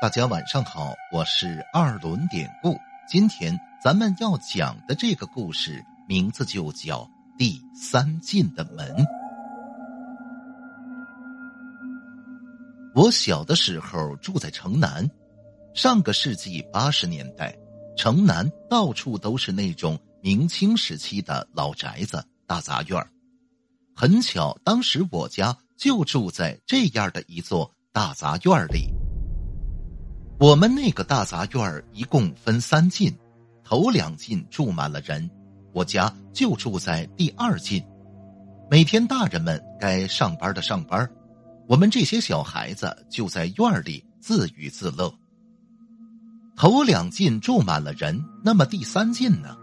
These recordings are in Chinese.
大家晚上好，我是二轮典故。今天咱们要讲的这个故事名字就叫《第三进的门》。我小的时候住在城南，上个世纪八十年代，城南到处都是那种明清时期的老宅子、大杂院很巧，当时我家就住在这样的一座大杂院里。我们那个大杂院儿一共分三进，头两进住满了人，我家就住在第二进。每天大人们该上班的上班，我们这些小孩子就在院里自娱自乐。头两进住满了人，那么第三进呢？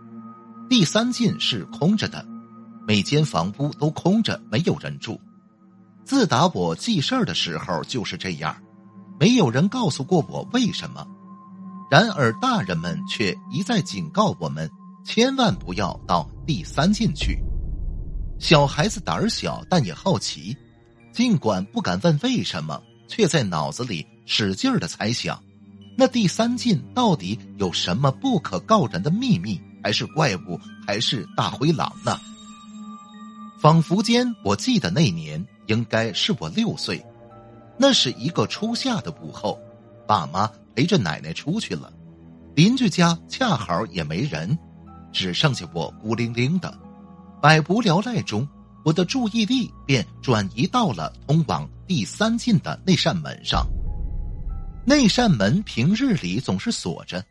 第三进是空着的，每间房屋都空着，没有人住。自打我记事儿的时候就是这样。没有人告诉过我为什么，然而大人们却一再警告我们，千万不要到第三进去。小孩子胆小，但也好奇，尽管不敢问为什么，却在脑子里使劲儿的猜想：那第三进到底有什么不可告人的秘密？还是怪物？还是大灰狼呢？仿佛间，我记得那年应该是我六岁。那是一个初夏的午后，爸妈陪着奶奶出去了，邻居家恰好也没人，只剩下我孤零零的。百无聊赖中，我的注意力便转移到了通往第三进的那扇门上。那扇门平日里总是锁着，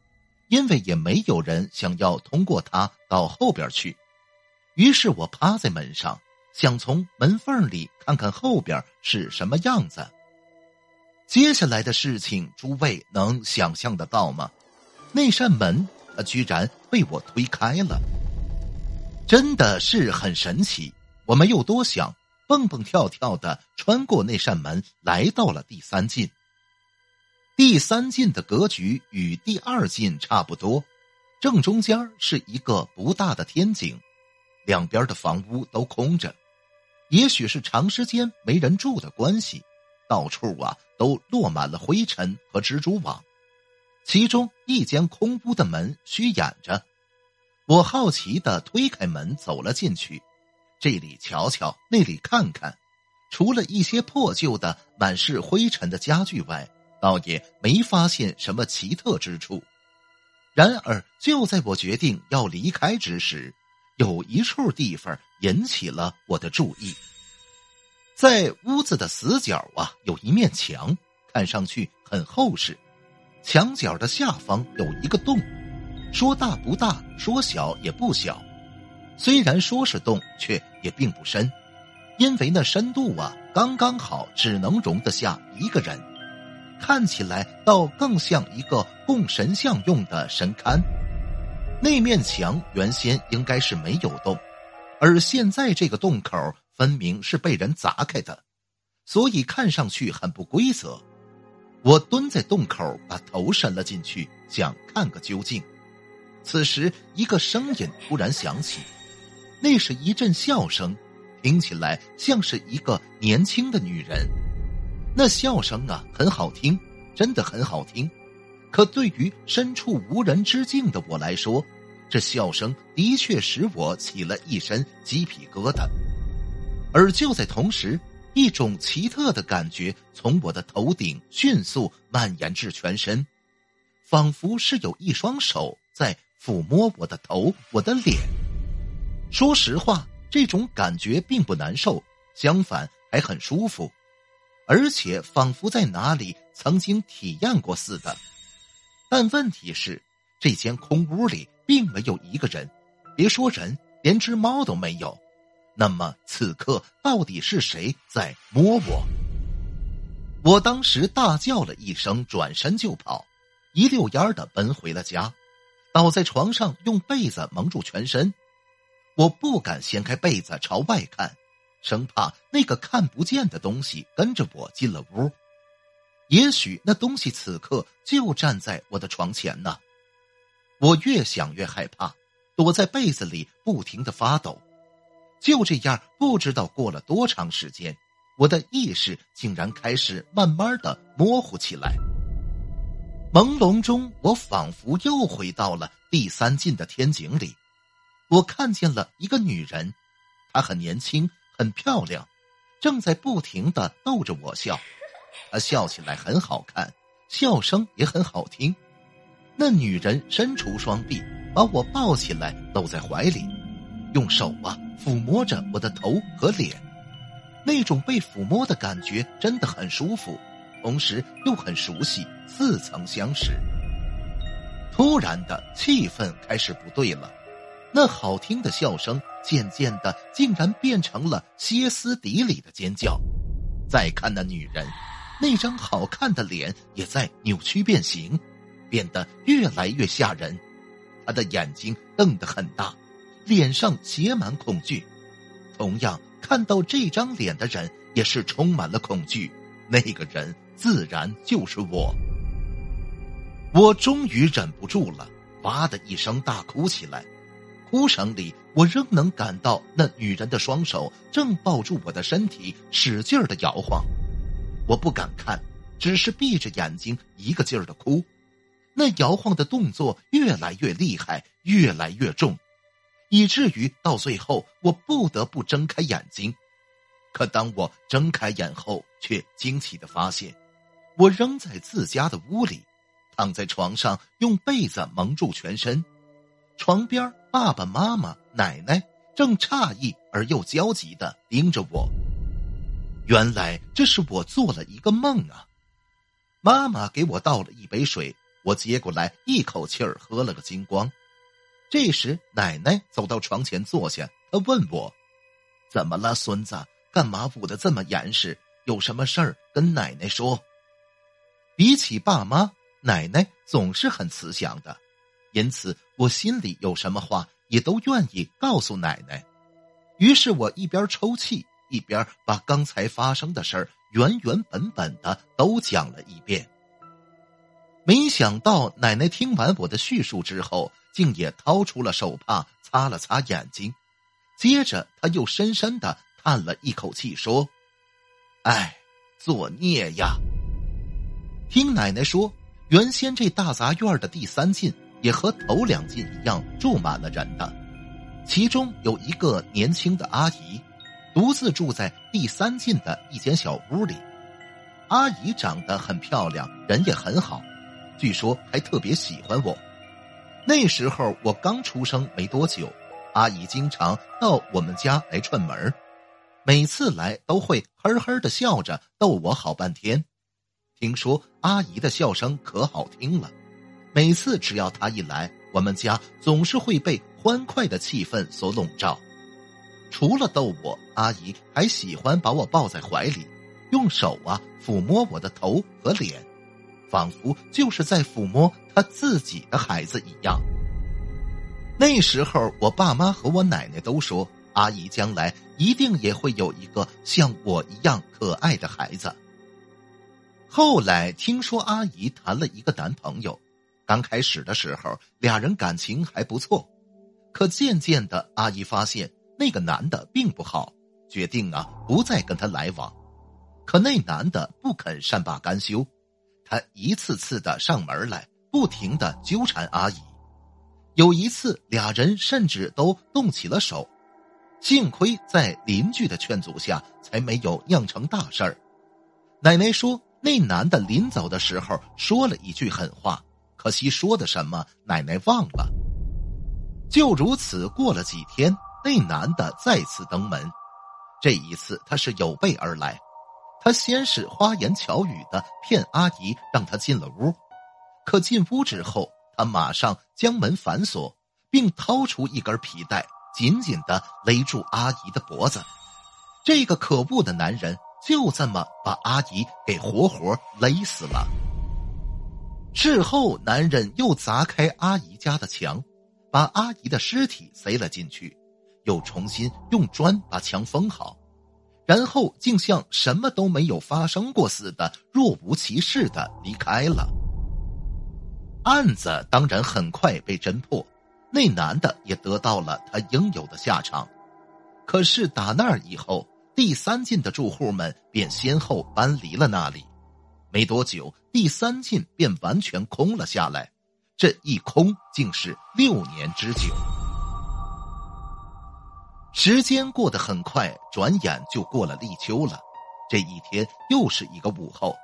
因为也没有人想要通过它到后边去。于是我趴在门上，想从门缝里看看后边是什么样子。接下来的事情，诸位能想象得到吗？那扇门，它居然被我推开了，真的是很神奇。我没有多想，蹦蹦跳跳的穿过那扇门，来到了第三进。第三进的格局与第二进差不多，正中间是一个不大的天井，两边的房屋都空着，也许是长时间没人住的关系。到处啊都落满了灰尘和蜘蛛网，其中一间空屋的门虚掩着。我好奇的推开门走了进去，这里瞧瞧，那里看看，除了一些破旧的满是灰尘的家具外，倒也没发现什么奇特之处。然而，就在我决定要离开之时，有一处地方引起了我的注意。在屋子的死角啊，有一面墙，看上去很厚实。墙角的下方有一个洞，说大不大，说小也不小。虽然说是洞，却也并不深，因为那深度啊，刚刚好，只能容得下一个人。看起来倒更像一个供神像用的神龛。那面墙原先应该是没有洞，而现在这个洞口。分明是被人砸开的，所以看上去很不规则。我蹲在洞口，把头伸了进去，想看个究竟。此时，一个声音突然响起，那是一阵笑声，听起来像是一个年轻的女人。那笑声啊，很好听，真的很好听。可对于身处无人之境的我来说，这笑声的确使我起了一身鸡皮疙瘩。而就在同时，一种奇特的感觉从我的头顶迅速蔓延至全身，仿佛是有一双手在抚摸我的头、我的脸。说实话，这种感觉并不难受，相反还很舒服，而且仿佛在哪里曾经体验过似的。但问题是，这间空屋里并没有一个人，别说人，连只猫都没有。那么此刻到底是谁在摸我？我当时大叫了一声，转身就跑，一溜烟的奔回了家，倒在床上用被子蒙住全身。我不敢掀开被子朝外看，生怕那个看不见的东西跟着我进了屋。也许那东西此刻就站在我的床前呢。我越想越害怕，躲在被子里不停的发抖。就这样，不知道过了多长时间，我的意识竟然开始慢慢的模糊起来。朦胧中，我仿佛又回到了第三进的天井里。我看见了一个女人，她很年轻，很漂亮，正在不停的逗着我笑。她笑起来很好看，笑声也很好听。那女人伸出双臂，把我抱起来，搂在怀里，用手啊抚摸着我的头和脸。那种被抚摸的感觉真的很舒服，同时又很熟悉，似曾相识。突然的气氛开始不对了，那好听的笑声渐渐的竟然变成了歇斯底里的尖叫。再看那女人，那张好看的脸也在扭曲变形，变得越来越吓人。她的眼睛瞪得很大，脸上写满恐惧。同样。看到这张脸的人也是充满了恐惧，那个人自然就是我。我终于忍不住了，哇的一声大哭起来，哭声里我仍能感到那女人的双手正抱住我的身体，使劲的摇晃。我不敢看，只是闭着眼睛一个劲儿的哭。那摇晃的动作越来越厉害，越来越重。以至于到最后，我不得不睁开眼睛。可当我睁开眼后，却惊奇的发现，我仍在自家的屋里，躺在床上，用被子蒙住全身。床边，爸爸妈妈、奶奶正诧异而又焦急的盯着我。原来这是我做了一个梦啊！妈妈给我倒了一杯水，我接过来，一口气儿喝了个精光。这时，奶奶走到床前坐下，她问我：“怎么了，孙子？干嘛捂得这么严实？有什么事儿跟奶奶说？”比起爸妈，奶奶总是很慈祥的，因此我心里有什么话也都愿意告诉奶奶。于是我一边抽泣，一边把刚才发生的事儿原原本本的都讲了一遍。没想到，奶奶听完我的叙述之后。竟也掏出了手帕擦了擦眼睛，接着他又深深的叹了一口气，说：“哎，作孽呀！”听奶奶说，原先这大杂院的第三进也和头两进一样住满了人的，其中有一个年轻的阿姨，独自住在第三进的一间小屋里。阿姨长得很漂亮，人也很好，据说还特别喜欢我。那时候我刚出生没多久，阿姨经常到我们家来串门每次来都会呵呵的笑着逗我好半天。听说阿姨的笑声可好听了，每次只要她一来，我们家总是会被欢快的气氛所笼罩。除了逗我，阿姨还喜欢把我抱在怀里，用手啊抚摸我的头和脸。仿佛就是在抚摸他自己的孩子一样。那时候，我爸妈和我奶奶都说，阿姨将来一定也会有一个像我一样可爱的孩子。后来听说阿姨谈了一个男朋友，刚开始的时候俩人感情还不错，可渐渐的，阿姨发现那个男的并不好，决定啊不再跟他来往。可那男的不肯善罢甘休。他一次次的上门来，不停的纠缠阿姨。有一次，俩人甚至都动起了手。幸亏在邻居的劝阻下，才没有酿成大事儿。奶奶说，那男的临走的时候说了一句狠话，可惜说的什么，奶奶忘了。就如此，过了几天，那男的再次登门，这一次他是有备而来。他先是花言巧语的骗阿姨，让她进了屋。可进屋之后，他马上将门反锁，并掏出一根皮带，紧紧的勒住阿姨的脖子。这个可恶的男人就这么把阿姨给活活勒死了。事后，男人又砸开阿姨家的墙，把阿姨的尸体塞了进去，又重新用砖把墙封好。然后竟像什么都没有发生过似的，若无其事的离开了。案子当然很快被侦破，那男的也得到了他应有的下场。可是打那儿以后，第三进的住户们便先后搬离了那里。没多久，第三进便完全空了下来。这一空竟是六年之久。时间过得很快，转眼就过了立秋了。这一天又是一个午后，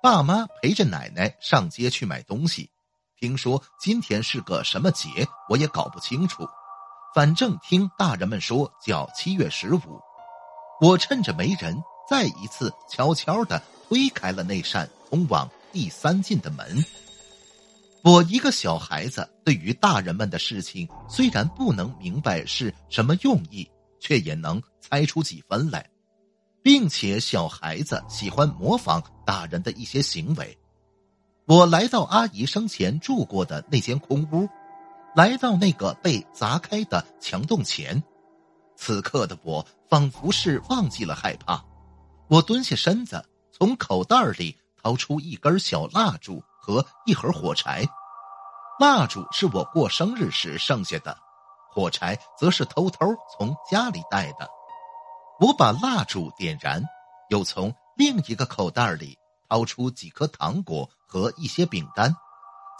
爸妈陪着奶奶上街去买东西。听说今天是个什么节，我也搞不清楚。反正听大人们说叫七月十五。我趁着没人，再一次悄悄的推开了那扇通往第三进的门。我一个小孩子，对于大人们的事情虽然不能明白是什么用意，却也能猜出几分来，并且小孩子喜欢模仿大人的一些行为。我来到阿姨生前住过的那间空屋，来到那个被砸开的墙洞前，此刻的我仿佛是忘记了害怕。我蹲下身子，从口袋里掏出一根小蜡烛。和一盒火柴，蜡烛是我过生日时剩下的，火柴则是偷偷从家里带的。我把蜡烛点燃，又从另一个口袋里掏出几颗糖果和一些饼干，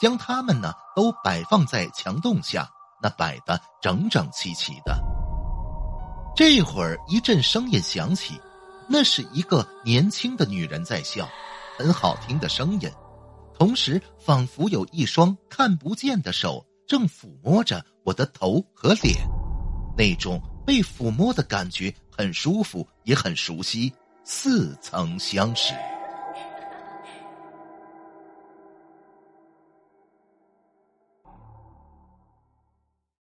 将它们呢都摆放在墙洞下，那摆的整整齐齐的。这会儿一阵声音响起，那是一个年轻的女人在笑，很好听的声音。同时，仿佛有一双看不见的手正抚摸着我的头和脸，那种被抚摸的感觉很舒服，也很熟悉，似曾相识。